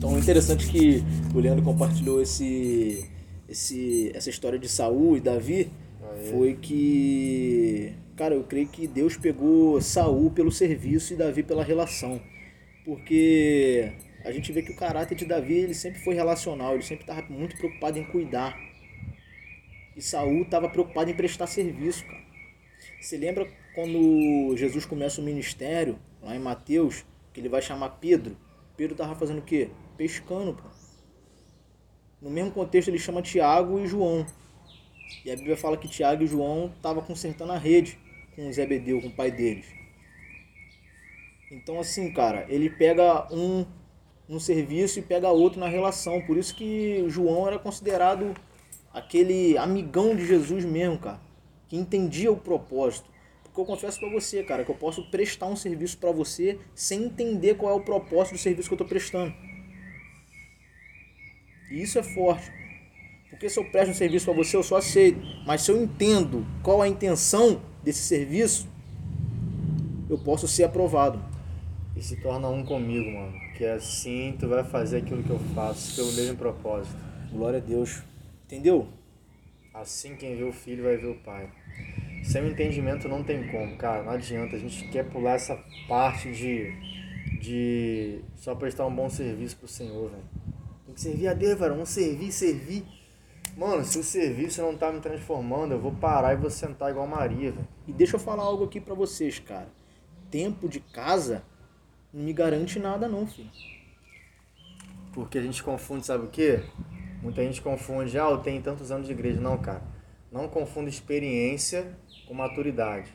Então, interessante que o Leandro compartilhou esse, esse, essa história de Saul e Davi Aí. foi que, cara, eu creio que Deus pegou Saul pelo serviço e Davi pela relação. Porque a gente vê que o caráter de Davi ele sempre foi relacional, ele sempre estava muito preocupado em cuidar. E Saul estava preocupado em prestar serviço, cara. Você lembra quando Jesus começa o ministério, lá em Mateus, que ele vai chamar Pedro? Pedro estava fazendo o quê? Pescando, pô. No mesmo contexto ele chama Tiago e João. E a Bíblia fala que Tiago e João estavam consertando a rede com Zebedeu, com o pai deles. Então assim, cara, ele pega um no serviço e pega outro na relação. Por isso que João era considerado aquele amigão de Jesus mesmo, cara, que entendia o propósito. Porque eu confesso pra você, cara, que eu posso prestar um serviço pra você sem entender qual é o propósito do serviço que eu tô prestando. E isso é forte. Porque se eu presto um serviço pra você, eu só aceito. Mas se eu entendo qual a intenção desse serviço, eu posso ser aprovado. E se torna um comigo, mano. Que assim tu vai fazer aquilo que eu faço, pelo mesmo propósito. Glória a Deus. Entendeu? Assim quem vê o filho vai ver o pai. Sem o entendimento não tem como, cara. Não adianta. A gente quer pular essa parte de, de só prestar um bom serviço pro Senhor, velho. Tem que servir a Deus, velho. Vamos servir, servir. Mano, se o serviço não tá me transformando, eu vou parar e vou sentar igual Maria, velho. E deixa eu falar algo aqui pra vocês, cara. Tempo de casa não me garante nada não, filho. Porque a gente confunde, sabe o quê? Muita gente confunde, ah, eu tenho tantos anos de igreja. Não, cara. Não confunda experiência com maturidade.